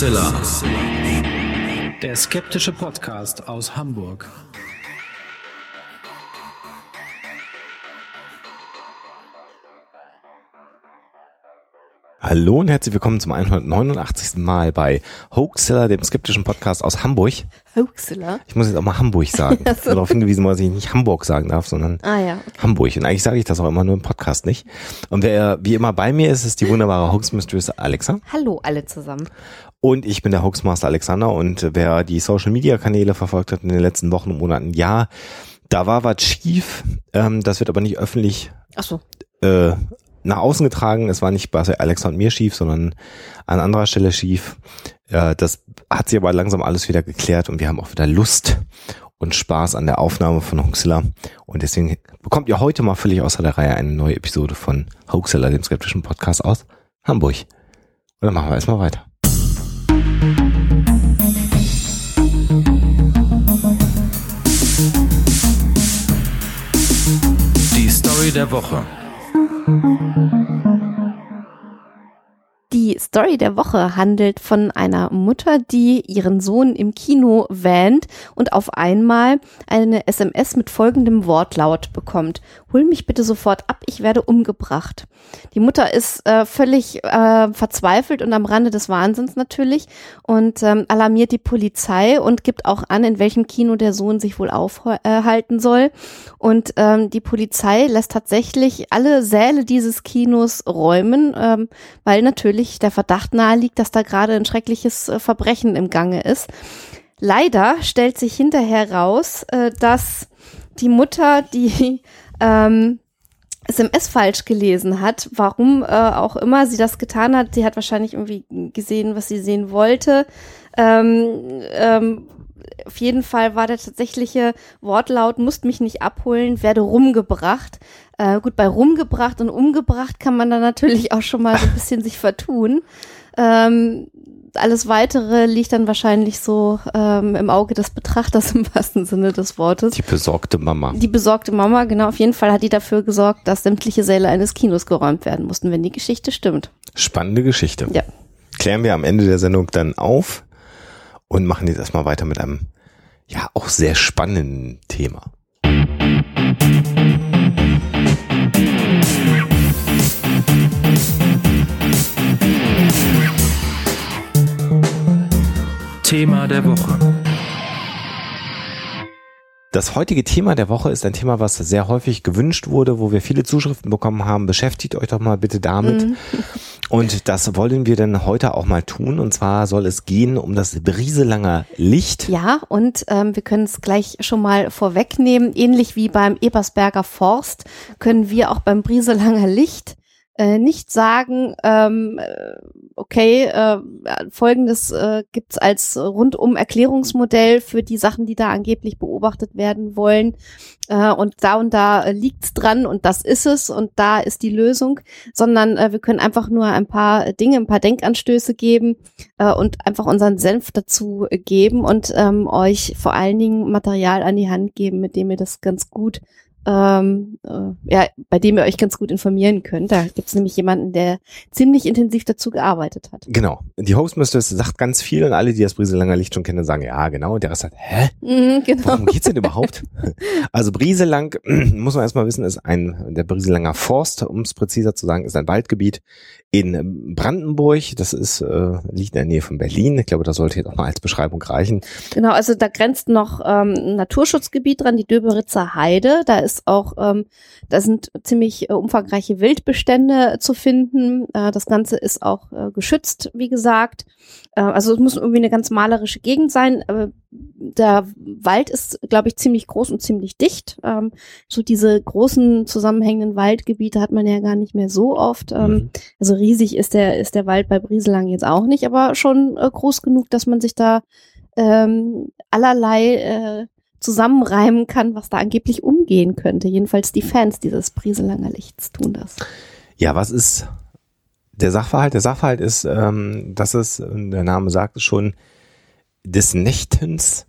Hoaxilla. Der skeptische Podcast aus Hamburg. Hallo und herzlich willkommen zum 189. Mal bei Hoaxilla, dem skeptischen Podcast aus Hamburg. Hoaxilla? Ich muss jetzt auch mal Hamburg sagen. Ich bin darauf hingewiesen, dass ich nicht Hamburg sagen darf, sondern Ah ja, okay. Hamburg. Und eigentlich sage ich das auch immer nur im Podcast nicht. Und wer wie immer bei mir ist, ist die wunderbare Hoax Mistress Alexa. Hallo alle zusammen. Und ich bin der Hoaxmaster Alexander. Und wer die Social Media Kanäle verfolgt hat in den letzten Wochen und Monaten, ja, da war was schief. Ähm, das wird aber nicht öffentlich Ach so. äh, nach außen getragen. Es war nicht bei Alexa und mir schief, sondern an anderer Stelle schief. Äh, das hat sich aber langsam alles wieder geklärt und wir haben auch wieder Lust und Spaß an der Aufnahme von Hoaxilla. Und deswegen bekommt ihr heute mal völlig außer der Reihe eine neue Episode von Hoaxilla, dem skeptischen Podcast aus Hamburg. Und dann machen wir erstmal weiter. Der Woche. Die Story der Woche handelt von einer Mutter, die ihren Sohn im Kino wähnt und auf einmal eine SMS mit folgendem Wortlaut bekommt. Hol mich bitte sofort ab, ich werde umgebracht. Die Mutter ist äh, völlig äh, verzweifelt und am Rande des Wahnsinns natürlich und ähm, alarmiert die Polizei und gibt auch an, in welchem Kino der Sohn sich wohl aufhalten soll. Und ähm, die Polizei lässt tatsächlich alle Säle dieses Kinos räumen, ähm, weil natürlich der Verdacht naheliegt, dass da gerade ein schreckliches äh, Verbrechen im Gange ist. Leider stellt sich hinterher raus, äh, dass die Mutter die ähm, SMS falsch gelesen hat, warum äh, auch immer sie das getan hat. Sie hat wahrscheinlich irgendwie gesehen, was sie sehen wollte. Ähm, ähm, auf jeden Fall war der tatsächliche Wortlaut, musst mich nicht abholen, werde rumgebracht. Äh, gut, bei rumgebracht und umgebracht kann man dann natürlich auch schon mal so ein bisschen sich vertun. Ähm, alles weitere liegt dann wahrscheinlich so ähm, im Auge des Betrachters im wahrsten Sinne des Wortes. Die besorgte Mama. Die besorgte Mama, genau, auf jeden Fall hat die dafür gesorgt, dass sämtliche Säle eines Kinos geräumt werden mussten, wenn die Geschichte stimmt. Spannende Geschichte. Ja. Klären wir am Ende der Sendung dann auf und machen jetzt erstmal weiter mit einem, ja, auch sehr spannenden Thema. Thema der Woche. Das heutige Thema der Woche ist ein Thema, was sehr häufig gewünscht wurde, wo wir viele Zuschriften bekommen haben. Beschäftigt euch doch mal bitte damit. Und das wollen wir dann heute auch mal tun. Und zwar soll es gehen um das Brieselanger Licht. Ja, und ähm, wir können es gleich schon mal vorwegnehmen. Ähnlich wie beim Ebersberger Forst können wir auch beim Brieselanger Licht äh, nicht sagen, ähm, äh, okay, äh, folgendes äh, gibt's als rundum Erklärungsmodell für die Sachen, die da angeblich beobachtet werden wollen. Äh, und da und da äh, liegt's dran und das ist es und da ist die Lösung, sondern äh, wir können einfach nur ein paar Dinge, ein paar Denkanstöße geben äh, und einfach unseren Senf dazu geben und ähm, euch vor allen Dingen Material an die Hand geben, mit dem ihr das ganz gut ähm, äh, ja, bei dem ihr euch ganz gut informieren könnt. Da gibt's nämlich jemanden, der ziemlich intensiv dazu gearbeitet hat. Genau. Die Hostmistress sagt ganz viel und alle, die das Brieselanger Licht schon kennen, sagen, ja, genau. Und der Rest sagt, hä? Mhm, genau. Worum geht's denn überhaupt? Also Brieselang, muss man erstmal wissen, ist ein, der Brieselanger Forst, um es präziser zu sagen, ist ein Waldgebiet in Brandenburg. Das ist, äh, liegt in der Nähe von Berlin. Ich glaube, das sollte jetzt auch mal als Beschreibung reichen. Genau, also da grenzt noch ähm, ein Naturschutzgebiet dran, die Döberitzer Heide. Da ist auch, ähm, da sind ziemlich äh, umfangreiche Wildbestände zu finden. Äh, das Ganze ist auch äh, geschützt, wie gesagt. Äh, also es muss irgendwie eine ganz malerische Gegend sein. Aber der Wald ist, glaube ich, ziemlich groß und ziemlich dicht. Ähm, so diese großen zusammenhängenden Waldgebiete hat man ja gar nicht mehr so oft. Ähm, Mhm. Also riesig ist der, ist der Wald bei Brieselang jetzt auch nicht, aber schon äh, groß genug, dass man sich da ähm, allerlei äh, zusammenreimen kann, was da angeblich umgehen könnte. Jedenfalls die Fans dieses Brieselanger Lichts tun das. Ja, was ist der Sachverhalt? Der Sachverhalt ist, ähm, dass es, der Name sagt es schon, des Nächtens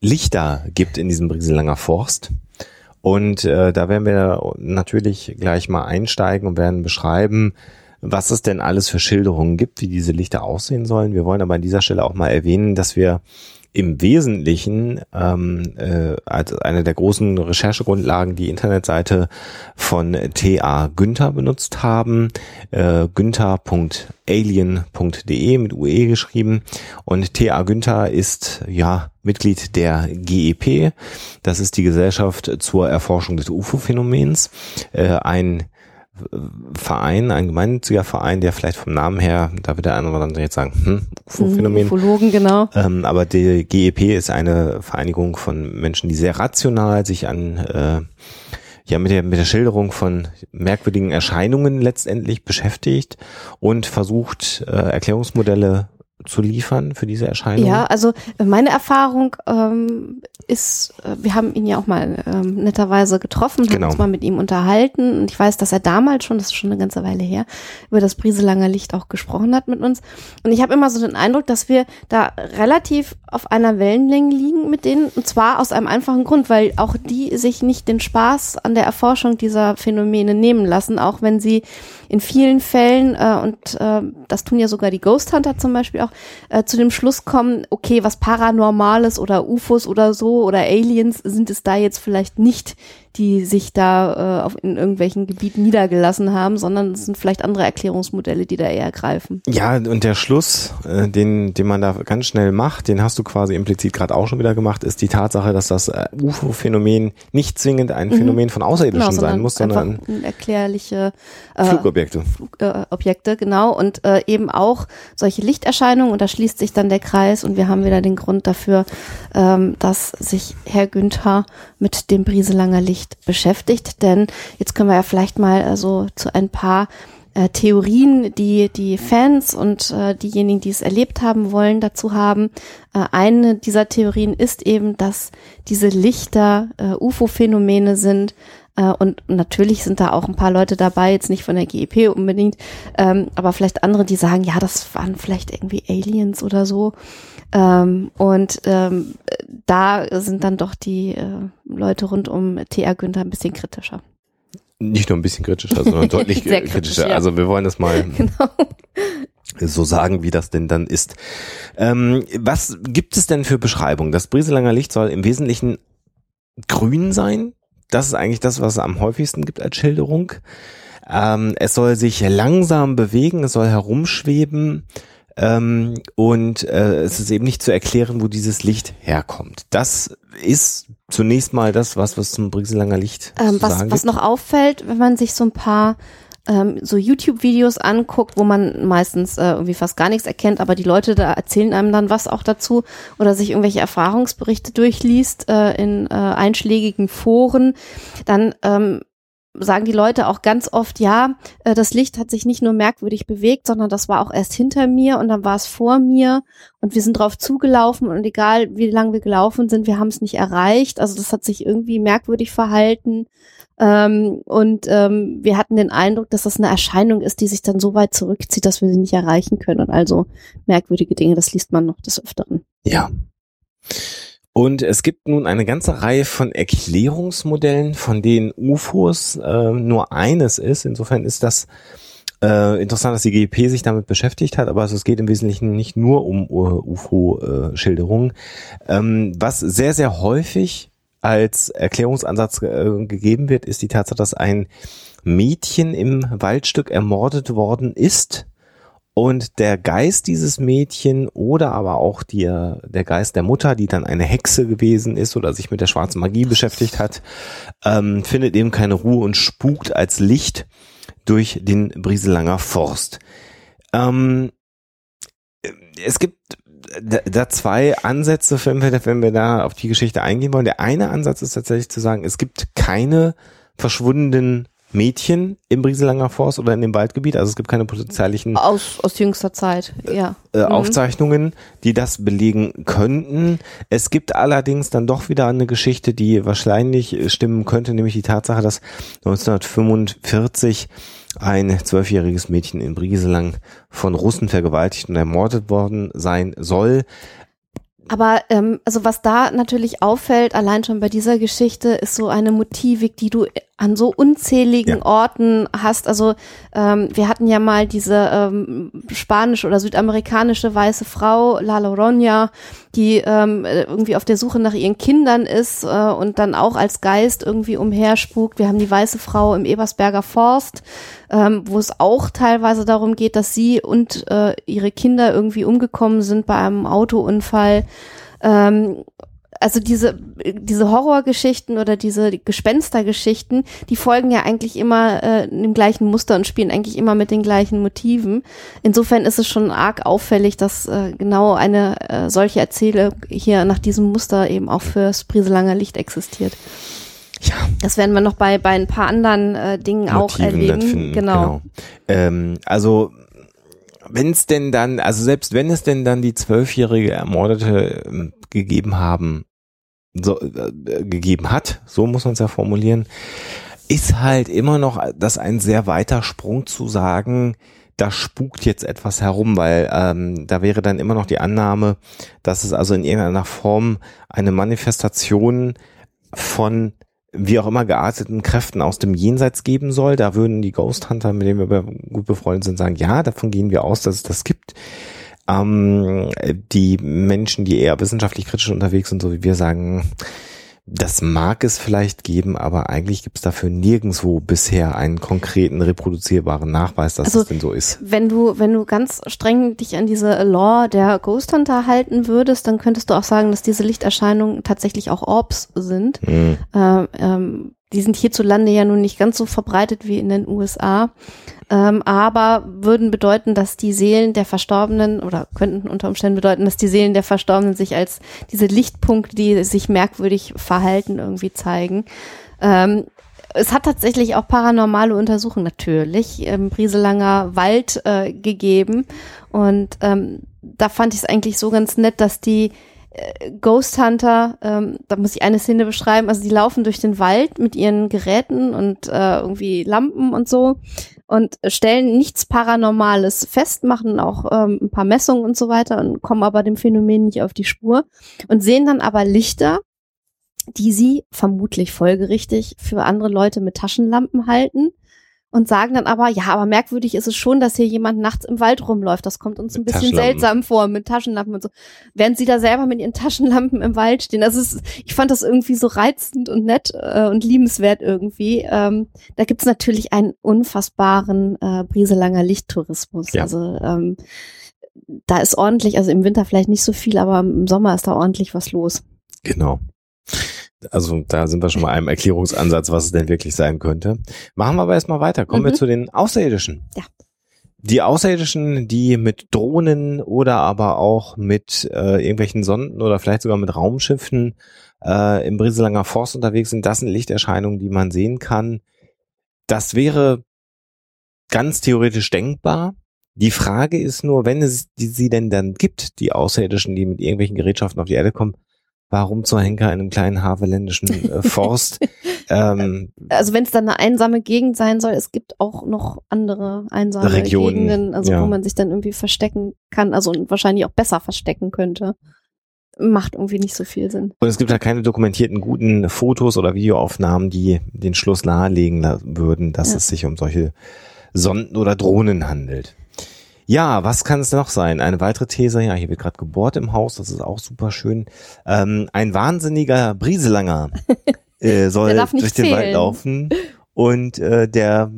Lichter gibt in diesem Brieselanger Forst. Und äh, da werden wir natürlich gleich mal einsteigen und werden beschreiben, was es denn alles für Schilderungen gibt, wie diese Lichter aussehen sollen. Wir wollen aber an dieser Stelle auch mal erwähnen, dass wir im Wesentlichen ähm, äh, als eine der großen Recherchegrundlagen die Internetseite von TA Günther benutzt haben, äh, günther.alien.de mit UE geschrieben. Und TA Günther ist ja Mitglied der GEP, das ist die Gesellschaft zur Erforschung des UFO-Phänomens, äh, ein Verein, ein gemeinnütziger Verein, der vielleicht vom Namen her, da wird der eine oder andere jetzt sagen, hm, UFO-Phänomen. Ufologen, genau. Ähm, aber die GEP ist eine Vereinigung von Menschen, die sehr rational sich an äh, ja mit der mit der Schilderung von merkwürdigen Erscheinungen letztendlich beschäftigt und versucht äh, Erklärungsmodelle zu liefern für diese Erscheinung? Ja, also meine Erfahrung ähm, ist, äh, wir haben ihn ja auch mal ähm, netterweise getroffen, haben Genau. uns mal mit ihm unterhalten und ich weiß, dass er damals schon, das ist schon eine ganze Weile her, über das Brieselanger Licht auch gesprochen hat mit uns. Und ich habe immer so den Eindruck, dass wir da relativ auf einer Wellenlänge liegen mit denen und zwar aus einem einfachen Grund, weil auch die sich nicht den Spaß an der Erforschung dieser Phänomene nehmen lassen, auch wenn sie in vielen Fällen, äh, und äh, das tun ja sogar die Ghost Hunter zum Beispiel auch, äh, zu dem Schluss kommen, okay, was Paranormales oder UFOs oder so oder Aliens sind es da jetzt vielleicht nicht, die sich da äh, auf, in irgendwelchen Gebieten niedergelassen haben, sondern es sind vielleicht andere Erklärungsmodelle, die da eher greifen. Ja, und der Schluss, äh, den, den man da ganz schnell macht, den hast du quasi implizit gerade auch schon wieder gemacht, ist die Tatsache, dass das äh, UFO-Phänomen nicht zwingend ein Phänomen von Außerirdischen sein muss, sondern einfach unerklärliche äh, Flugobjekte. äh, Objekte, genau, und äh, eben auch solche Lichterscheinungen und da schließt sich dann der Kreis und wir haben wieder den Grund dafür, ähm, dass sich Herr Günther mit dem Brieselanger Licht beschäftigt, denn jetzt können wir ja vielleicht mal äh, so zu ein paar äh, Theorien, die die Fans und äh, diejenigen, die es erlebt haben wollen, dazu haben. Äh, eine dieser Theorien ist eben, dass diese Lichter äh, UFO-Phänomene sind, äh, und natürlich sind da auch ein paar Leute dabei, jetzt nicht von der GEP unbedingt, ähm, aber vielleicht andere, die sagen, ja, das waren vielleicht irgendwie Aliens oder so. Ähm, und ähm, da sind dann doch die äh, Leute rund um TR Günther ein bisschen kritischer. Nicht nur ein bisschen kritischer, sondern deutlich kritisch, kritischer. ja. Also wir wollen das mal Genau. so sagen, wie das denn dann ist. Ähm, was gibt es denn für Beschreibungen? Das Brieselanger Licht soll im Wesentlichen grün sein. Das ist eigentlich das, was es am häufigsten gibt als Schilderung. Ähm, es soll sich langsam bewegen, es soll herumschweben. Ähm, und äh, es ist eben nicht zu erklären, wo dieses Licht herkommt. Das ist zunächst mal das, was, was zum Brieselanger Licht Ähm, zu was, sagen was noch auffällt, wenn man sich so ein paar ähm, so YouTube-Videos anguckt, wo man meistens äh, irgendwie fast gar nichts erkennt, aber die Leute da erzählen einem dann was auch dazu oder sich irgendwelche Erfahrungsberichte durchliest äh, in äh, einschlägigen Foren, dann ähm, sagen die Leute auch ganz oft, ja, äh, das Licht hat sich nicht nur merkwürdig bewegt, sondern das war auch erst hinter mir und dann war es vor mir und wir sind drauf zugelaufen und egal wie lange wir gelaufen sind, wir haben es nicht erreicht. Also das hat sich irgendwie merkwürdig verhalten. Ähm, und ähm, wir hatten den Eindruck, dass das eine Erscheinung ist, die sich dann so weit zurückzieht, dass wir sie nicht erreichen können. Und also merkwürdige Dinge, das liest man noch des Öfteren. Ja. Und es gibt nun eine ganze Reihe von Erklärungsmodellen, von denen UFOs äh, nur eines ist. Insofern ist das äh, interessant, dass die GEP sich damit beschäftigt hat, aber also es geht im Wesentlichen nicht nur um uh, UFO-Schilderungen. ähm, was sehr, sehr häufig als Erklärungsansatz äh, gegeben wird, ist die Tatsache, dass ein Mädchen im Waldstück ermordet worden ist und der Geist dieses Mädchen oder aber auch die, der Geist der Mutter, die dann eine Hexe gewesen ist oder sich mit der schwarzen Magie beschäftigt hat, ähm, findet eben keine Ruhe und spukt als Licht durch den Brieselanger Forst. Ähm, es gibt da, da zwei Ansätze, wenn wir, wenn wir da auf die Geschichte eingehen wollen. Der eine Ansatz ist tatsächlich zu sagen, es gibt keine verschwundenen Mädchen im Brieselanger Forst oder in dem Waldgebiet. Also es gibt keine polizeilichen Aus, aus jüngster Zeit, ja. äh, Mhm. Aufzeichnungen, die das belegen könnten. Es gibt allerdings dann doch wieder eine Geschichte, die wahrscheinlich stimmen könnte, nämlich die Tatsache, dass 1945 ein zwölfjähriges Mädchen in Brieselang von Russen vergewaltigt und ermordet worden sein soll. Aber ähm, also was da natürlich auffällt, allein schon bei dieser Geschichte, ist so eine Motivik, die du an so unzähligen Ja. Orten hast. Also ähm, wir hatten ja mal diese ähm, spanisch oder südamerikanische weiße Frau, La Loroña, die ähm, irgendwie auf der Suche nach ihren Kindern ist äh, und dann auch als Geist irgendwie umherspukt. Wir haben die weiße Frau im Ebersberger Forst, ähm, wo es auch teilweise darum geht, dass sie und äh, ihre Kinder irgendwie umgekommen sind bei einem Autounfall. Ähm, also diese, diese Horrorgeschichten oder diese Gespenstergeschichten, die folgen ja eigentlich immer äh, dem gleichen Muster und spielen eigentlich immer mit den gleichen Motiven. Insofern ist es schon arg auffällig, dass äh, genau eine äh, solche Erzählung hier nach diesem Muster eben auch fürs Brieselanger Licht existiert. Ja, Das werden wir noch bei, bei ein paar anderen äh, Dingen auch Motiven erleben. dann finden, genau. Ähm, also wenn es denn dann, also selbst wenn es denn dann die zwölfjährige Ermordete ähm, gegeben haben, so, äh, gegeben hat, so muss man es ja formulieren, ist halt immer noch das ein sehr weiter Sprung zu sagen, da spukt jetzt etwas herum, weil ähm, da wäre dann immer noch die Annahme, dass es also in irgendeiner Form eine Manifestation von wie auch immer gearteten Kräften aus dem Jenseits geben soll. Da würden die Ghost Hunter, mit denen wir gut befreundet sind, sagen, ja, davon gehen wir aus, dass es das gibt. Ähm, die Menschen, die eher wissenschaftlich kritisch unterwegs sind, so wie wir sagen, das mag es vielleicht geben, aber eigentlich gibt es dafür nirgendwo bisher einen konkreten reproduzierbaren Nachweis, dass Also, es denn so ist. Wenn du, wenn du ganz streng dich an diese Law der Ghost Hunter halten würdest, dann könntest du auch sagen, dass diese Lichterscheinungen tatsächlich auch Orbs sind. Hm. Ähm, ähm, die sind hierzulande ja nun nicht ganz so verbreitet wie in den USA, ähm, aber würden bedeuten, dass die Seelen der Verstorbenen oder könnten unter Umständen bedeuten, dass die Seelen der Verstorbenen sich als diese Lichtpunkte, die sich merkwürdig verhalten, irgendwie zeigen. Ähm, es hat tatsächlich auch paranormale Untersuchungen natürlich im Brieselanger Wald äh, gegeben und ähm, da fand ich es eigentlich so ganz nett, dass die Ghost Hunter, ähm, da muss ich eine Szene beschreiben, also die laufen durch den Wald mit ihren Geräten und äh, irgendwie Lampen und so und stellen nichts Paranormales fest, machen auch ähm, ein paar Messungen und so weiter und kommen aber dem Phänomen nicht auf die Spur und sehen dann aber Lichter, die sie vermutlich folgerichtig für andere Leute mit Taschenlampen halten und sagen dann aber, ja, aber merkwürdig ist es schon, dass hier jemand nachts im Wald rumläuft. Das kommt uns ein Mit bisschen seltsam vor mit Taschenlampen und so. Während sie da selber mit ihren Taschenlampen im Wald stehen. Das ist, ich fand das irgendwie so reizend und nett äh, und liebenswert irgendwie. Ähm, da gibt's natürlich einen unfassbaren äh, Brieselanger Lichttourismus. Ja. Also ähm, da ist ordentlich, also im Winter vielleicht nicht so viel, aber im Sommer ist da ordentlich was los. Genau. Also da sind wir schon mal einem Erklärungsansatz, was es denn wirklich sein könnte. Machen wir aber erstmal weiter. Kommen wir Mhm. zu den Außerirdischen. Ja. Die Außerirdischen, die mit Drohnen oder aber auch mit äh, irgendwelchen Sonden oder vielleicht sogar mit Raumschiffen äh, im Brieselanger Forst unterwegs sind, das sind Lichterscheinungen, die man sehen kann. Das wäre ganz theoretisch denkbar. Die Frage ist nur, wenn es die, sie denn dann gibt, die Außerirdischen, die mit irgendwelchen Gerätschaften auf die Erde kommen, warum zur Henker in einem kleinen havelländischen äh, Forst? ähm, also wenn es dann eine einsame Gegend sein soll, es gibt auch noch andere einsame Regionen, Gegenden, also ja. wo man sich dann irgendwie verstecken kann, also und wahrscheinlich auch besser verstecken könnte. Macht irgendwie nicht so viel Sinn. und es gibt ja keine dokumentierten guten Fotos oder Videoaufnahmen, die den Schluss nahelegen würden, dass Ja. es sich um solche Sonden oder Drohnen handelt. Ja, was kann es noch sein? Eine weitere These, ja, hier wird gerade gebohrt im Haus, das ist auch super schön. Ähm, ein wahnsinniger Brieselanger äh, soll durch den Wald zählen. laufen und äh, der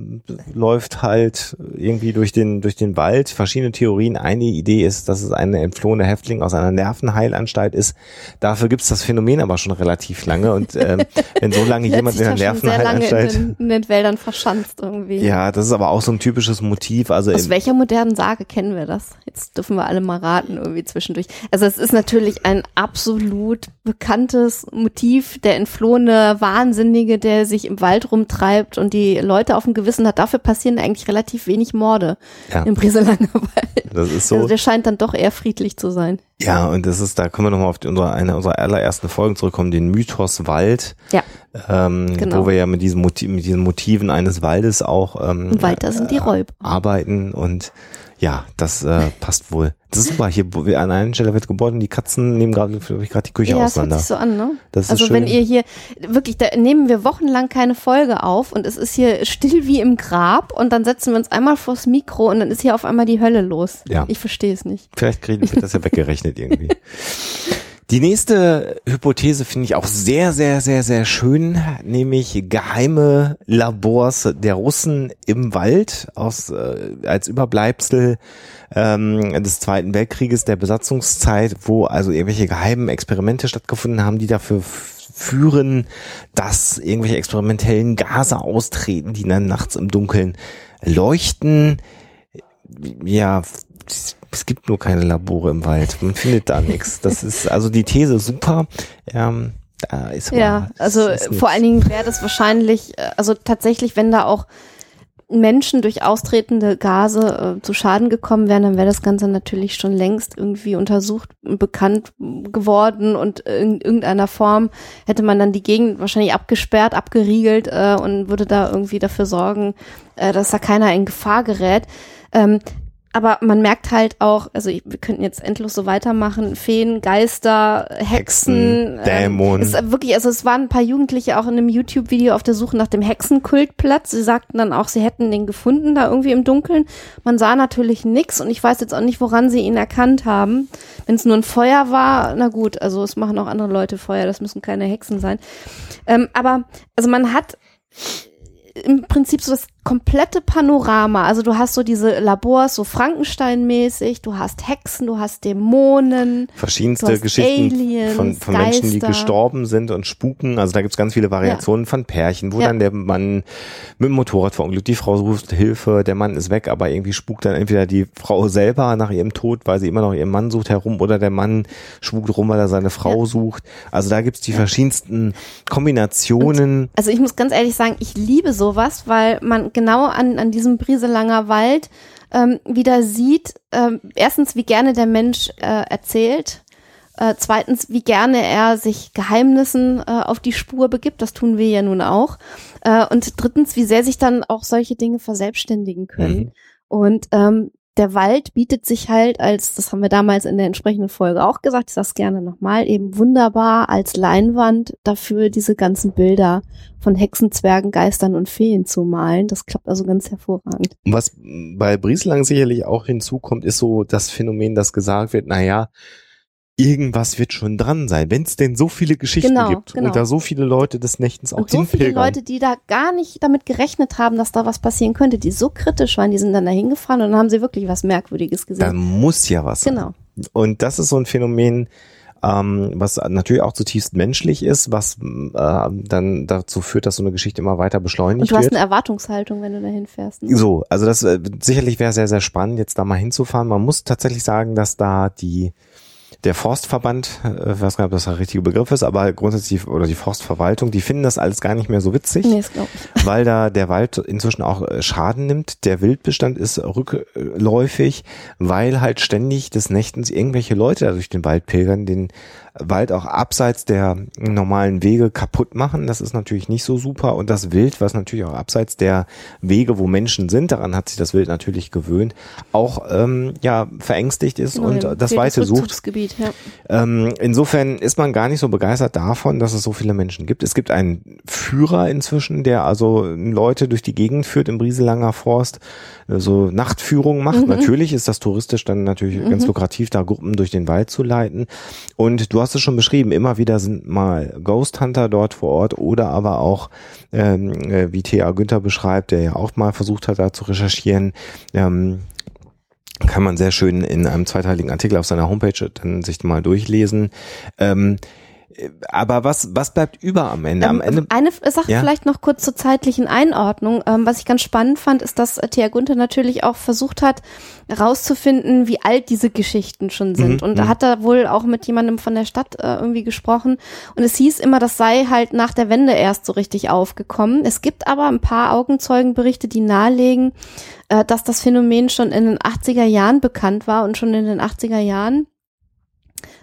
läuft halt irgendwie durch den durch den Wald. Verschiedene Theorien. Eine Idee ist, dass es ein entflohener Häftling aus einer Nervenheilanstalt ist. Dafür gibt es das Phänomen aber schon relativ lange und ähm, wenn so lange jemand in einer in Nervenheilanstalt den, in den Wäldern verschanzt irgendwie. ja, das ist aber auch so ein typisches Motiv. Also Aus welcher modernen Sage kennen wir das? Jetzt dürfen wir alle mal raten irgendwie zwischendurch. Also es ist natürlich ein absolut bekanntes Motiv, der entflohene Wahnsinnige, der sich im Wald rumtreibt und die Leute auf dem Gewissen hat. Dafür passieren eigentlich relativ wenig Morde Ja. im Brieselanger Wald. das ist so. Also der scheint dann doch eher friedlich zu sein. Ja, und das ist, da können wir nochmal auf die, unsere, eine unserer allerersten Folgen zurückkommen, den Mythos Wald, Ja, ähm, Genau. wo wir ja mit diesen, Motiv, mit diesen Motiven eines Waldes auch ähm, und weiter sind die Räuber. arbeiten und Ja, das äh, passt wohl. Das ist super. Hier an einer Stelle wird gebohrt und die Katzen nehmen gerade gerade die Küche Ja, das hört auseinander. sich so an, ne? Das ist also wenn ihr hier, wirklich, da nehmen wir wochenlang keine Folge auf und es ist hier still wie im Grab und dann setzen wir uns einmal vors Mikro und dann ist hier auf einmal die Hölle los. Ja. Ich verstehe es nicht. Vielleicht kriegen wird das ja weggerechnet irgendwie. Die nächste Hypothese finde ich auch sehr, sehr, sehr, sehr schön, nämlich geheime Labors der Russen im Wald aus äh, als Überbleibsel ähm, des Zweiten Weltkrieges, der Besatzungszeit, wo also irgendwelche geheimen Experimente stattgefunden haben, die dafür führen, dass irgendwelche experimentellen Gase austreten, die dann nachts im Dunkeln leuchten. Ja, es gibt nur keine Labore im Wald. Man findet da nichts. Das ist also die These super. Ähm, da ist aber- Ja, also ist vor allen Dingen wäre das wahrscheinlich, äh, also tatsächlich, wenn da auch Menschen durch austretende Gase äh, zu Schaden gekommen wären, dann wäre das Ganze natürlich schon längst irgendwie untersucht und bekannt geworden und in irgendeiner Form hätte man dann die Gegend wahrscheinlich abgesperrt, abgeriegelt äh, und würde da irgendwie dafür sorgen, äh, dass da keiner in Gefahr gerät. Ähm, aber man merkt halt auch, also wir könnten jetzt endlos so weitermachen, Feen, Geister, Hexen, Hexen, Dämonen. es ist wirklich, also es waren ein paar Jugendliche auch in einem YouTube-Video auf der Suche nach dem Hexenkultplatz. Sie sagten dann auch, sie hätten den gefunden da irgendwie im Dunkeln. Man sah natürlich nix und ich weiß jetzt auch nicht, woran sie ihn erkannt haben. Wenn es nur ein Feuer war, na gut, also es machen auch andere Leute Feuer, das müssen keine Hexen sein. Ähm, aber also man hat im Prinzip so das komplette Panorama. Also du hast so diese Labors, so Frankenstein-mäßig, du hast Hexen, du hast Dämonen, verschiedenste hast Geschichten Aliens, von, von Menschen, die gestorben sind und spuken. Also da gibt's ganz viele Variationen von Pärchen, wo Ja. dann der Mann mit dem Motorrad verunglückt, die Frau ruft Hilfe, der Mann ist weg, aber irgendwie spukt dann entweder die Frau selber nach ihrem Tod, weil sie immer noch ihren Mann sucht herum, oder der Mann spukt rum, weil er seine Frau Ja. sucht. Also da gibt's die verschiedensten Kombinationen. Also ich muss ganz ehrlich sagen, ich liebe sowas, weil man genau an, an diesem Brieselanger Wald ähm, wieder sieht, ähm, erstens, wie gerne der Mensch äh, erzählt, äh, zweitens, wie gerne er sich Geheimnissen äh, auf die Spur begibt, das tun wir ja nun auch, äh, und drittens, wie sehr sich dann auch solche Dinge verselbstständigen können. Mhm. Und ähm, der Wald bietet sich halt als, das haben wir damals in der entsprechenden Folge auch gesagt, ich sag's gerne nochmal, eben wunderbar als Leinwand dafür, diese ganzen Bilder von Hexen, Zwergen, Geistern und Feen zu malen. Das klappt also ganz hervorragend. Was bei Brieslang sicherlich auch hinzukommt, ist so das Phänomen, dass gesagt wird, na ja, irgendwas wird schon dran sein, wenn es denn so viele Geschichten Genau, gibt genau. und da so viele Leute des Nächtens auch Und so viele. Leute, die da gar nicht damit gerechnet haben, dass da was passieren könnte, die so kritisch waren, die sind dann da hingefahren und dann haben sie wirklich was Merkwürdiges da gesehen. muss ja was sein. Genau. Und das ist so ein Phänomen, ähm, was natürlich auch zutiefst menschlich ist, was äh, dann dazu führt, dass so eine Geschichte immer weiter Und beschleunigt du hast wird. eine Erwartungshaltung, wenn du da hinfährst. Ne? So, also das äh, sicherlich wäre sehr, sehr spannend, jetzt da mal hinzufahren. Man muss tatsächlich sagen, dass da die der Forstverband, äh, ich weiß gar nicht, ob das der richtige Begriff ist, aber grundsätzlich, oder die Forstverwaltung, die finden das alles gar nicht mehr so witzig, Nee, weil da der Wald inzwischen auch äh, Schaden nimmt. Der Wildbestand ist rückläufig, weil halt ständig des Nächtens irgendwelche Leute da durch den Wald pilgern, den Wald auch abseits der normalen Wege kaputt machen. Das ist natürlich nicht so super. Und das Wild, was natürlich auch abseits der Wege, wo Menschen sind, daran hat sich das Wild natürlich gewöhnt, auch ähm, ja verängstigt ist Genau, und das Weite sucht. Ja. Ähm, insofern ist man gar nicht so begeistert davon, dass es so viele Menschen gibt. Es gibt einen Führer inzwischen, der also Leute durch die Gegend führt im Brieselanger Forst, so Nachtführungen macht. Mhm. Natürlich ist das touristisch dann natürlich ganz lukrativ, da Gruppen durch den Wald zu leiten. Und du hast es schon beschrieben, immer wieder sind mal Ghost Hunter dort vor Ort oder aber auch, ähm, äh, wie Thea Günther beschreibt, der ja auch mal versucht hat, da zu recherchieren, ähm, kann man sehr schön in einem zweiteiligen Artikel auf seiner Homepage dann sich mal durchlesen. Ähm, äh, aber was, was bleibt über am Ende? Am Ähm, Ende Eine Sache Ja. vielleicht noch kurz zur zeitlichen Einordnung. Ähm, was ich ganz spannend fand, ist, dass äh, Thea Gunther natürlich auch versucht hat, herauszufinden, wie alt diese Geschichten schon sind. Mhm, Und da mhm. hat er wohl auch mit jemandem von der Stadt äh, irgendwie gesprochen. Und es hieß immer, das sei halt nach der Wende erst so richtig aufgekommen. Es gibt aber ein paar Augenzeugenberichte, die nahelegen, äh, dass das Phänomen schon in den 80er Jahren bekannt war und schon in den 80er Jahren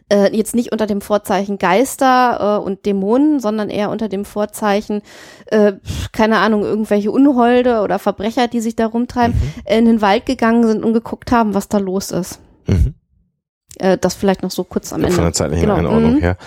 Äh, jetzt nicht unter dem Vorzeichen Geister äh, und Dämonen, sondern eher unter dem Vorzeichen, äh, keine Ahnung, irgendwelche Unholde oder Verbrecher, die sich da rumtreiben, Mhm. in den Wald gegangen sind und geguckt haben, was da los ist. Mhm. Äh, das vielleicht noch so kurz am Ende. Von der zeitlichen Genau, Einordnung mhm. her.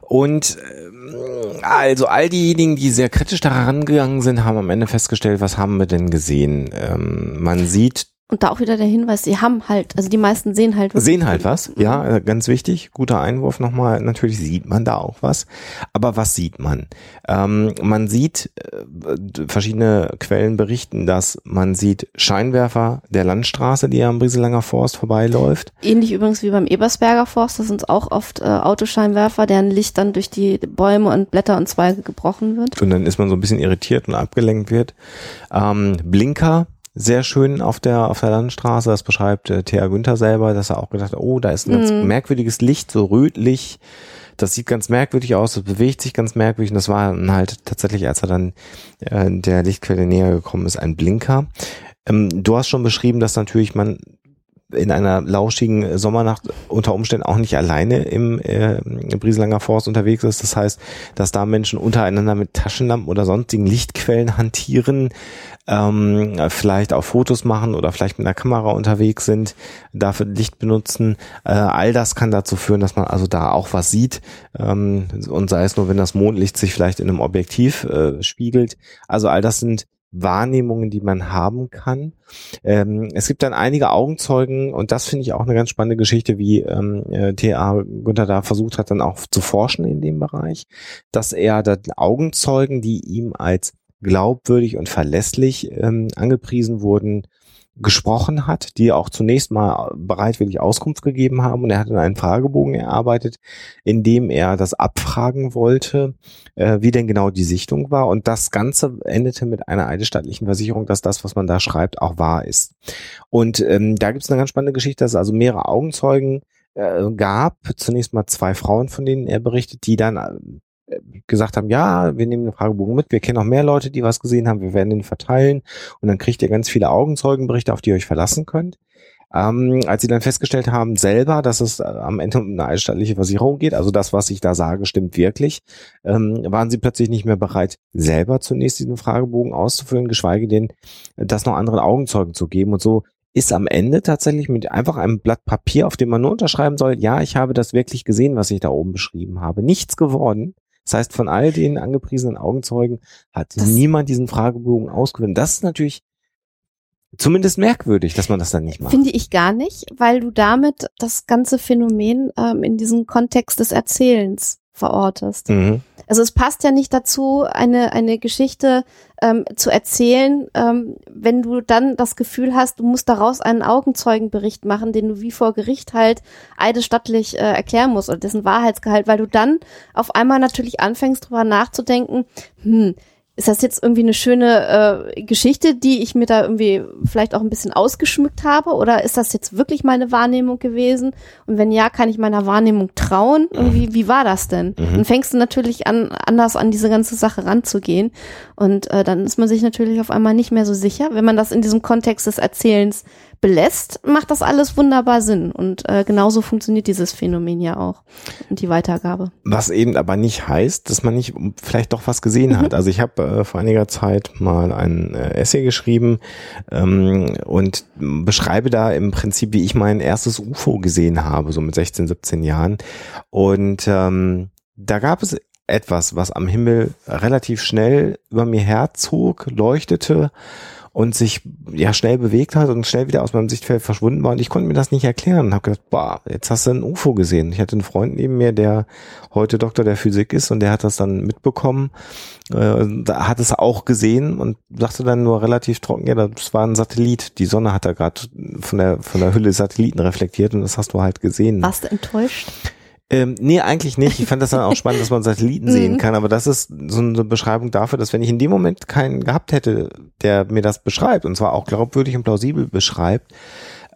Und ähm, also all diejenigen, die sehr kritisch da herangegangen sind, haben am Ende festgestellt, was haben wir denn gesehen? Ähm, man sieht, Und da auch wieder der Hinweis, sie haben halt, also die meisten sehen halt. wirklich sehen halt was, ja, äh, ganz wichtig, guter Einwurf nochmal, natürlich sieht man da auch was, aber was sieht man? Ähm, man sieht, äh, verschiedene Quellen berichten, dass man sieht Scheinwerfer der Landstraße, die am Brieselanger Forst vorbeiläuft. Ähnlich übrigens wie beim Ebersberger Forst, das sind auch oft äh, Autoscheinwerfer, deren Licht dann durch die Bäume und Blätter und Zweige gebrochen wird. und dann ist man so ein bisschen irritiert und abgelenkt wird. Ähm, Blinker, sehr schön auf der auf der Landstraße, das beschreibt äh, Thea Günther selber, dass er auch gedacht hat, oh, da ist ein ganz Mhm. merkwürdiges Licht, so rötlich. Das sieht ganz merkwürdig aus, das bewegt sich ganz merkwürdig und das war dann halt tatsächlich, als er dann äh, der Lichtquelle näher gekommen ist, ein Blinker. Ähm, du hast schon beschrieben, dass natürlich man in einer lauschigen Sommernacht unter Umständen auch nicht alleine im, äh, im Brieselanger Forst unterwegs ist. Das heißt, dass da Menschen untereinander mit Taschenlampen oder sonstigen Lichtquellen hantieren, ähm, vielleicht auch Fotos machen oder vielleicht mit einer Kamera unterwegs sind, dafür Licht benutzen. Äh, all das kann dazu führen, dass man also da auch was sieht ähm, und sei es nur, wenn das Mondlicht sich vielleicht in einem Objektiv äh, spiegelt. Also all das sind Wahrnehmungen, die man haben kann. Ähm, es gibt dann einige Augenzeugen und das finde ich auch eine ganz spannende Geschichte, wie ähm, äh, T.A. Günther da versucht hat, dann auch zu forschen in dem Bereich, dass er dann Augenzeugen, die ihm als glaubwürdig und verlässlich ähm, angepriesen wurden, gesprochen hat, die auch zunächst mal bereitwillig Auskunft gegeben haben. Und er hat dann einen Fragebogen erarbeitet, in dem er das abfragen wollte, äh, wie denn genau die Sichtung war. Und das Ganze endete mit einer eidesstattlichen Versicherung, dass das, was man da schreibt, auch wahr ist. Und ähm, da gibt es eine ganz spannende Geschichte, dass also mehrere Augenzeugen äh, gab, zunächst mal zwei Frauen, von denen er berichtet, die dann äh, gesagt haben, ja, wir nehmen den Fragebogen mit, wir kennen noch mehr Leute, die was gesehen haben, wir werden den verteilen und dann kriegt ihr ganz viele Augenzeugenberichte, auf die ihr euch verlassen könnt. Ähm, als sie dann festgestellt haben selber, dass es äh, am Ende um eine eidesstattliche Versicherung geht, also das, was ich da sage, stimmt wirklich, ähm, waren sie plötzlich nicht mehr bereit, selber zunächst diesen Fragebogen auszufüllen, geschweige denn, das noch anderen Augenzeugen zu geben. Und so ist am Ende tatsächlich mit einfach einem Blatt Papier, auf dem man nur unterschreiben soll, ja, ich habe das wirklich gesehen, was ich da oben beschrieben habe. Nichts geworden. Das heißt, von all den angepriesenen Augenzeugen hat Das- niemand diesen Fragebogen ausgewählt. Das ist natürlich zumindest merkwürdig, dass man das dann nicht macht. Finde ich gar nicht, weil du damit das ganze Phänomen ähm, in diesem Kontext des Erzählens verortest. Mhm. Also es passt ja nicht dazu, eine, eine Geschichte ähm, zu erzählen, ähm, wenn du dann das Gefühl hast, du musst daraus einen Augenzeugenbericht machen, den du wie vor Gericht halt eidesstattlich äh, erklären musst oder dessen Wahrheitsgehalt, weil du dann auf einmal natürlich anfängst drüber nachzudenken, hm, ist das jetzt irgendwie eine schöne äh, Geschichte, die ich mir da irgendwie vielleicht auch ein bisschen ausgeschmückt habe? Oder ist das jetzt wirklich meine Wahrnehmung gewesen? Und wenn ja, kann ich meiner Wahrnehmung trauen? Irgendwie, wie war das denn? Mhm. Dann fängst du natürlich an, anders an diese ganze Sache ranzugehen. Und äh, dann ist man sich natürlich auf einmal nicht mehr so sicher. Wenn man das in diesem Kontext des Erzählens belässt, macht das alles wunderbar Sinn. Und äh, genauso funktioniert dieses Phänomen ja auch. Und die Weitergabe. Was eben aber nicht heißt, dass man nicht vielleicht doch was gesehen Mhm. hat. Also ich habe äh, vor einiger Zeit mal ein äh, Essay geschrieben ähm, und beschreibe da im Prinzip, wie ich mein erstes UFO gesehen habe, so mit 16, 17 Jahren. Und ähm, da gab es etwas, was am Himmel relativ schnell über mir herzog, leuchtete und sich ja schnell bewegt hat und schnell wieder aus meinem Sichtfeld verschwunden war und ich konnte mir das nicht erklären und habe gedacht, boah, jetzt hast du ein UFO gesehen. Ich hatte einen Freund neben mir, der heute Doktor der Physik ist und der hat das dann mitbekommen, äh, hat es auch gesehen und sagte dann nur relativ trocken, ja, das war ein Satellit. Die Sonne hat da gerade von der von der Hülle Satelliten reflektiert und das hast du halt gesehen. Warst du enttäuscht? Ähm, nee, eigentlich nicht. Ich fand das dann auch spannend, dass man Satelliten sehen Mhm. kann, aber das ist so eine Beschreibung dafür, dass wenn ich in dem Moment keinen gehabt hätte, der mir das beschreibt, und zwar auch glaubwürdig und plausibel beschreibt,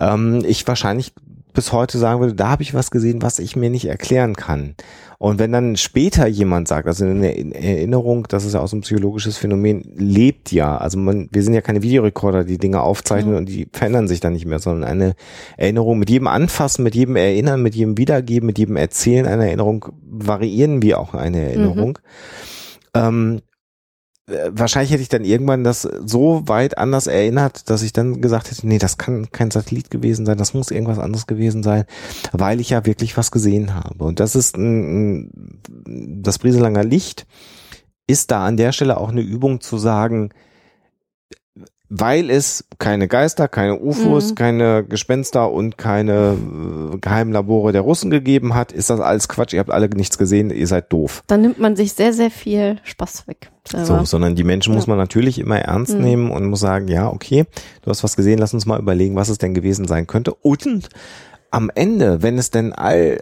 ähm, ich wahrscheinlich bis heute sagen würde, da habe ich was gesehen, was ich mir nicht erklären kann. Und wenn dann später jemand sagt, also eine Erinnerung, das ist ja auch so ein psychologisches Phänomen, lebt ja. Also man, wir sind ja keine Videorekorder, die Dinge aufzeichnen Ja. und die verändern sich dann nicht mehr, sondern eine Erinnerung mit jedem Anfassen, mit jedem Erinnern, mit jedem Wiedergeben, mit jedem Erzählen einer Erinnerung variieren wir auch eine Erinnerung. Ähm, äh, wahrscheinlich hätte ich dann irgendwann das so weit anders erinnert, dass ich dann gesagt hätte, nee, das kann kein Satellit gewesen sein, das muss irgendwas anderes gewesen sein, weil ich ja wirklich was gesehen habe. Und das ist ein, das Brieselanger Licht ist da an der Stelle auch eine Übung zu sagen, weil es keine Geister, keine UFOs, Mhm. keine Gespenster und keine äh, Geheimlabore der Russen gegeben hat, ist das alles Quatsch. Ihr habt alle nichts gesehen, ihr seid doof. Dann nimmt man sich sehr, sehr viel Spaß weg. selber. So, sondern die Menschen muss Ja. man natürlich immer ernst Mhm. nehmen und muss sagen, ja, okay, du hast was gesehen, lass uns mal überlegen, was es denn gewesen sein könnte. Und am Ende, wenn es denn all,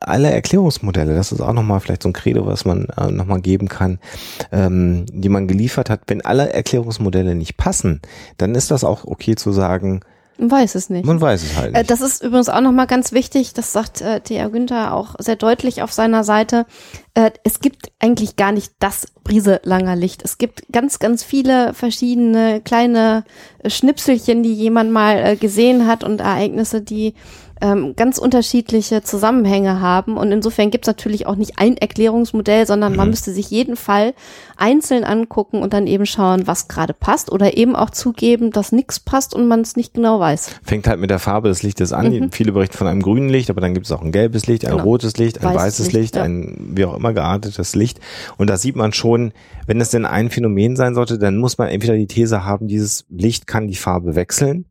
alle Erklärungsmodelle, das ist auch nochmal vielleicht so ein Credo, was man äh, nochmal geben kann, ähm, die man geliefert hat, wenn alle Erklärungsmodelle nicht passen, dann ist das auch okay zu sagen, Man weiß es nicht. man weiß es halt Äh, nicht. Das ist übrigens auch nochmal ganz wichtig, das sagt äh, Thea Günther auch sehr deutlich auf seiner Seite. Äh, es gibt eigentlich gar nicht das Brieselanger Licht. Es gibt ganz, ganz viele verschiedene kleine äh, Schnipselchen, die jemand mal äh, gesehen hat und Ereignisse, die ähm, ganz unterschiedliche Zusammenhänge haben. Und insofern gibt es natürlich auch nicht ein Erklärungsmodell, sondern man Mhm. müsste sich jeden Fall einzeln angucken und dann eben schauen, was gerade passt oder eben auch zugeben, dass nichts passt und man es nicht genau weiß. Fängt halt mit der Farbe des Lichtes an. Mhm. Viele berichten von einem grünen Licht, aber dann gibt es auch ein gelbes Licht, ein Genau. rotes Licht, ein Weißes weißes Licht, Licht, ja. ein wie auch immer geartetes Licht. Und da sieht man schon, wenn es denn ein Phänomen sein sollte, dann muss man entweder die These haben, dieses Licht kann die Farbe wechseln.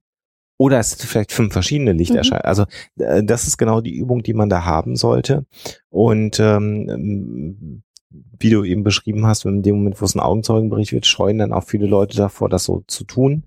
Oder es sind vielleicht fünf verschiedene Lichterscheinungen. Also äh, das ist genau die Übung, die man da haben sollte. Und ähm, wie du eben beschrieben hast, in dem Moment, wo es ein Augenzeugenbericht wird, scheuen dann auch viele Leute davor, das so zu tun.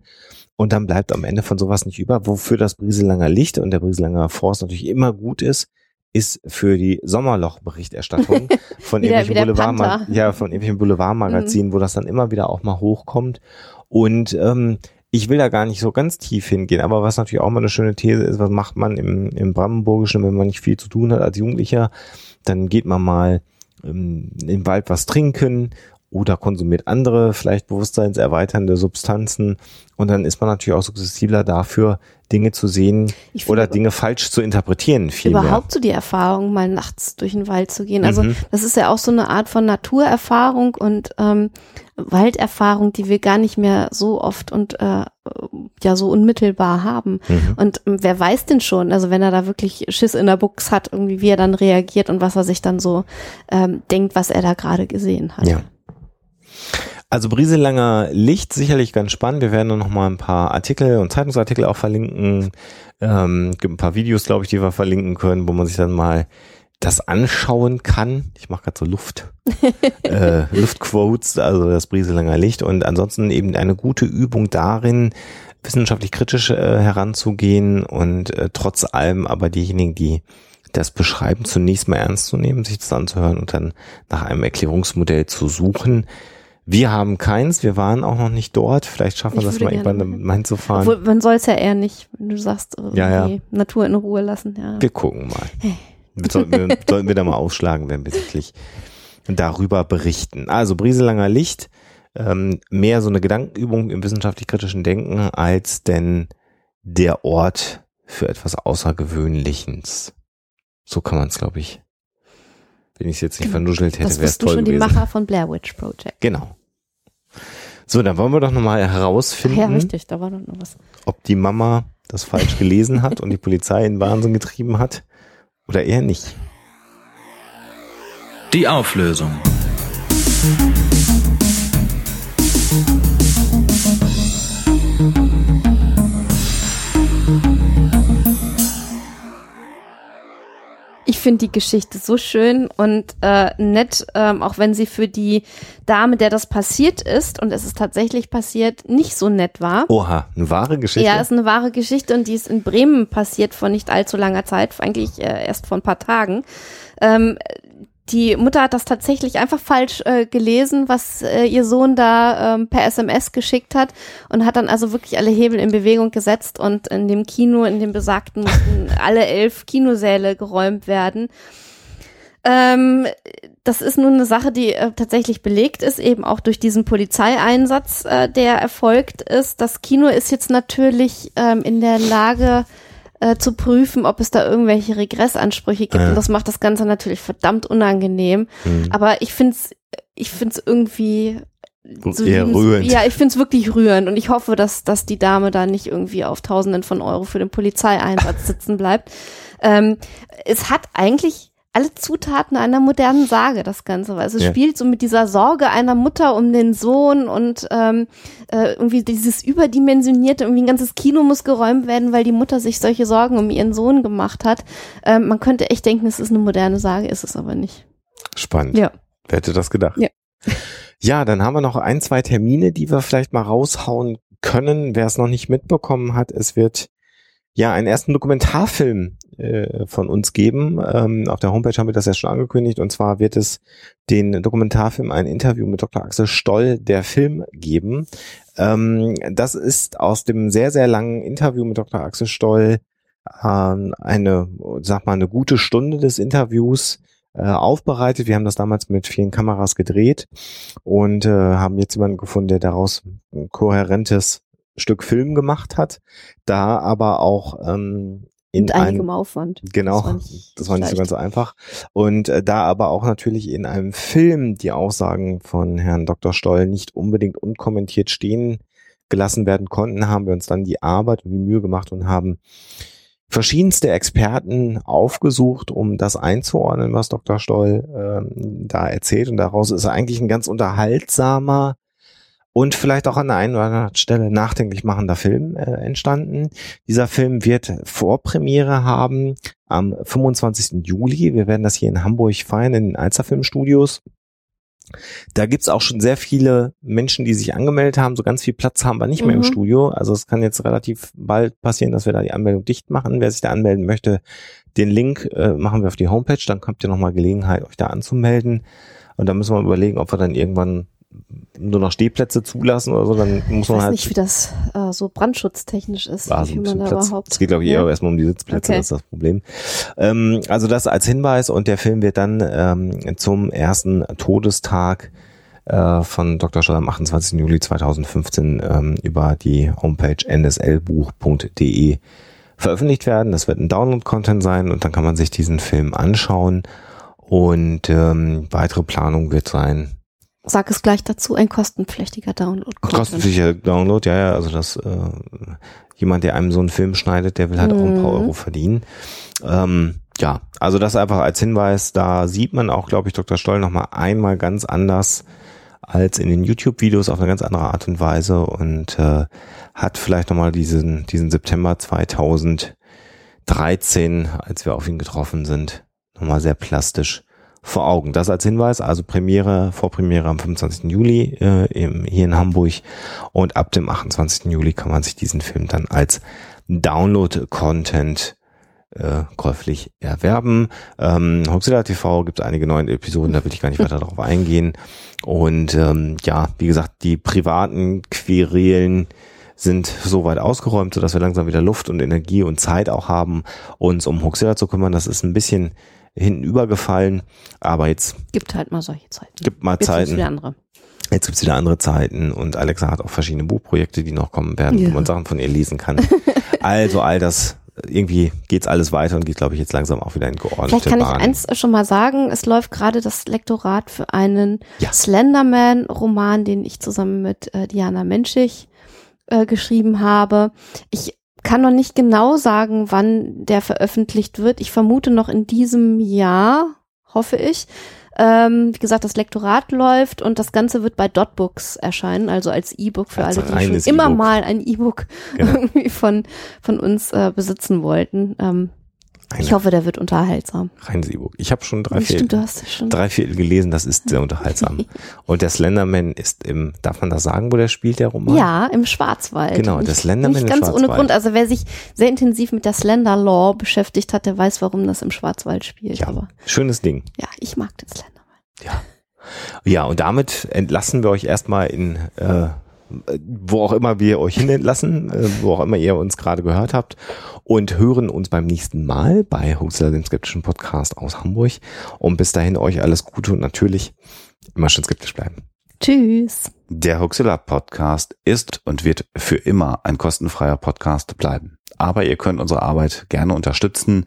Und dann bleibt am Ende von sowas nicht über. Wofür das Brieselanger Licht und der Brieselanger Forst natürlich immer gut ist, ist für die Sommerloch-Berichterstattung von irgendwelchen wie der Boulevard, Panther. ja, von irgendwelchen Boulevardmagazinen, wo das dann immer wieder auch mal hochkommt. Und ähm, ich will da gar nicht so ganz tief hingehen, aber was natürlich auch mal eine schöne These ist, was macht man im, im Brandenburgischen, wenn man nicht viel zu tun hat als Jugendlicher, dann geht man mal ähm, im Wald was trinken oder konsumiert andere, vielleicht bewusstseinserweiternde Substanzen und dann ist man natürlich auch suggestivler dafür, Dinge zu sehen oder Dinge falsch zu interpretieren vielmehr. überhaupt so die Erfahrung, mal nachts durch den Wald zu gehen. Also Mhm. das ist ja auch so eine Art von Naturerfahrung und ähm, Walderfahrung, die wir gar nicht mehr so oft und äh, ja so unmittelbar haben. Mhm. Und ähm, wer weiß denn schon, also wenn er da wirklich Schiss in der Buchs hat, irgendwie wie er dann reagiert und was er sich dann so ähm, denkt, was er da gerade gesehen hat. Ja. Also Brieselanger Licht, sicherlich ganz spannend. Wir werden noch mal ein paar Artikel und Zeitungsartikel auch verlinken. Ähm, gibt ein paar Videos, glaube ich, die wir verlinken können, wo man sich dann mal das anschauen kann. Ich mache gerade so Luft, äh, Luftquotes, also das Brieselanger Licht. Und ansonsten eben eine gute Übung darin, wissenschaftlich kritisch äh, heranzugehen und äh, trotz allem aber diejenigen, die das Beschreiben zunächst mal ernst zu nehmen, sich das anzuhören und dann nach einem Erklärungsmodell zu suchen. Wir haben keins, wir waren auch noch nicht dort. Vielleicht schaffen wir das mal irgendwann mal hin. mal hinzufahren. Obwohl, man soll es ja eher nicht, wenn du sagst, äh, Ja, ja. die Natur in Ruhe lassen. Ja. Wir gucken mal. Sollten wir, sollten wir da mal aufschlagen, wenn wir wirklich darüber berichten. Also Brieselanger Licht, ähm, mehr so eine Gedankenübung im wissenschaftlich-kritischen Denken als denn der Ort für etwas Außergewöhnliches. So kann man es, glaube ich. Wenn ich es jetzt nicht vernuschelt hätte, wäre es toll schon die gewesen. Macher von Blair Witch Project. Genau. So, dann wollen wir doch nochmal Ach herausfinden, ja, richtig, da war doch noch was. ob die Mama das falsch gelesen hat und die Polizei in Wahnsinn getrieben hat oder eher nicht. Die Auflösung. Ich finde die Geschichte so schön und äh, nett, ähm, auch wenn sie für die Dame, der das passiert ist, und es ist tatsächlich passiert, nicht so nett war. Oha, eine wahre Geschichte. Ja, ist eine wahre Geschichte und die ist in Bremen passiert vor nicht allzu langer Zeit, eigentlich äh, erst vor ein paar Tagen. Ähm, die Mutter hat das tatsächlich einfach falsch äh, gelesen, was äh, ihr Sohn da ähm, per SMS geschickt hat und hat dann also wirklich alle Hebel in Bewegung gesetzt und in dem Kino, in dem besagten, mussten alle elf Kinosäle geräumt werden. Ähm, das ist nun eine Sache, die äh, tatsächlich belegt ist, eben auch durch diesen Polizeieinsatz, äh, der erfolgt ist. Das Kino ist jetzt natürlich ähm, in der Lage, äh, zu prüfen, ob es da irgendwelche Regressansprüche gibt. Ja. Und das macht das Ganze natürlich verdammt unangenehm. Mhm. Aber ich find's, ich find's irgendwie Eher liebens- rührend. Ja, ich find's wirklich rührend und ich hoffe, dass, dass die Dame da nicht irgendwie auf Tausenden von Euro für den Polizeieinsatz sitzen bleibt. Ähm, es hat eigentlich alle Zutaten einer modernen Sage, das Ganze, weil es Ja. spielt so mit dieser Sorge einer Mutter um den Sohn und ähm, äh, irgendwie dieses überdimensionierte, irgendwie ein ganzes Kino muss geräumt werden, weil die Mutter sich solche Sorgen um ihren Sohn gemacht hat. Ähm, man könnte echt denken, es ist eine moderne Sage, ist es aber nicht. Spannend. Ja. Wer hätte das gedacht? Ja. Ja, dann haben wir noch ein, zwei Termine, die wir vielleicht mal raushauen können. Wer es noch nicht mitbekommen hat, es wird ja einen ersten Dokumentarfilm äh, von uns geben. Ähm, auf der Homepage haben wir das ja schon angekündigt. Und zwar wird es den Dokumentarfilm, ein Interview mit Dr. Axel Stoll, der Film geben. Ähm, das ist aus dem sehr, sehr langen Interview mit Dr. Axel Stoll ähm, eine, sag mal, eine gute Stunde des Interviews äh, aufbereitet. Wir haben das damals mit vielen Kameras gedreht und äh, haben jetzt jemanden gefunden, der daraus ein kohärentes Stück Film gemacht hat, da aber auch ähm, in Mit einem einigem Aufwand. Genau, Das war nicht das war nicht so ganz so einfach. Und äh, da aber auch natürlich in einem Film die Aussagen von Herrn Dr. Stoll nicht unbedingt unkommentiert stehen gelassen werden konnten, haben wir uns dann die Arbeit und die Mühe gemacht und haben verschiedenste Experten aufgesucht, um das einzuordnen, was Dr. Stoll ähm, da erzählt. Und daraus ist eigentlich ein ganz unterhaltsamer und vielleicht auch an der einen oder anderen Stelle nachdenklich machender Film äh, entstanden. Dieser Film wird Vorpremiere haben am 25. Juli. Wir werden das hier in Hamburg feiern, in den Alster Filmstudios. Da gibt's auch schon sehr viele Menschen, die sich angemeldet haben. So ganz viel Platz haben wir nicht mehr im Mhm. Studio. Also es kann jetzt relativ bald passieren, dass wir da die Anmeldung dicht machen. Wer sich da anmelden möchte, den Link äh, machen wir auf die Homepage. Dann habt ihr nochmal Gelegenheit, euch da anzumelden. Und dann müssen wir überlegen, ob wir dann irgendwann nur noch Stehplätze zulassen oder so. Dann muss Ich man weiß halt nicht, wie das äh, so brandschutztechnisch ist, war wie man da überhaupt. Es geht, glaube ich, Ja. eher erstmal um die Sitzplätze, Okay. das ist das Problem. Ähm, also das als Hinweis und der Film wird dann ähm, zum ersten Todestag äh, von Dr. Stoll am 28. Juli 2015 ähm, über die Homepage nslbuch.de veröffentlicht werden. Das wird ein Download-Content sein und dann kann man sich diesen Film anschauen und ähm, weitere Planung wird sein, Sag es gleich dazu, ein kostenpflichtiger Download. Kostenpflichtiger Download, ja, ja, also das äh, jemand, der einem so einen Film schneidet, der will halt auch ein paar Mhm. Euro verdienen. Ähm, ja, also das einfach als Hinweis, da sieht man auch, glaube ich, Dr. Stoll nochmal einmal ganz anders als in den YouTube-Videos auf eine ganz andere Art und Weise und äh, hat vielleicht nochmal diesen, diesen September 2013, als wir auf ihn getroffen sind, nochmal sehr plastisch vor Augen. Das als Hinweis, also Premiere, Vorpremiere am 25. Juli äh, im, hier in Hamburg und ab dem 28. Juli kann man sich diesen Film dann als Download-Content äh, käuflich erwerben. Ähm, Hoxilla TV gibt einige neue Episoden, da will ich gar nicht weiter darauf eingehen. Und ähm, ja, wie gesagt, die privaten Querelen sind soweit ausgeräumt, sodass wir langsam wieder Luft und Energie und Zeit auch haben, uns um Hoxilla zu kümmern. Das ist ein bisschen hinten übergefallen, aber jetzt Gibt halt mal solche Zeiten. gibt mal Jetzt gibt's Zeiten. wieder andere. Jetzt gibt's wieder andere Zeiten und Alexa hat auch verschiedene Buchprojekte, die noch kommen werden, Ja. wo man Sachen von ihr lesen kann. also all das, irgendwie geht's alles weiter und geht, glaube ich, jetzt langsam auch wieder in geordnete Vielleicht kann ich Bahnen. eins schon mal sagen. Es läuft gerade das Lektorat für einen Ja. Slenderman-Roman, den ich zusammen mit äh, Diana Menschig äh, geschrieben habe. Ich kann noch nicht genau sagen, wann der veröffentlicht wird. Ich vermute noch in diesem Jahr, hoffe ich. Ähm, wie gesagt, das Lektorat läuft und das Ganze wird bei Dotbooks erscheinen, also als E-Book für Als alle, die schon reines immer mal ein E-Book Genau. irgendwie von, von uns äh, besitzen wollten. Ähm, Eine Ich hoffe, der wird unterhaltsam. reines E-Book. Ich habe schon drei, Stimmt, du Viertel, hast schon. drei Viertel gelesen, das ist sehr unterhaltsam. Und der Slenderman ist im, darf man das sagen, wo der spielt, der Roman? Ja, im Schwarzwald. Genau, Nicht- das Slenderman Nicht im ganz ohne Schwarzwald. Grund. Also wer sich sehr intensiv mit der Slender Law beschäftigt hat, der weiß, warum das im Schwarzwald spielt. Ja, Aber schönes Ding. ja, ich mag den Slenderman. Ja. Ja, und damit entlassen wir euch erstmal in, äh, wo auch immer wir euch hin entlassen, äh, wo auch immer ihr uns gerade gehört habt und hören uns beim nächsten Mal bei Huxler, dem skeptischen Podcast aus Hamburg. Und bis dahin euch alles Gute und natürlich immer schön skeptisch bleiben. Tschüss. Der Huxilla Podcast ist und wird für immer ein kostenfreier Podcast bleiben. Aber ihr könnt unsere Arbeit gerne unterstützen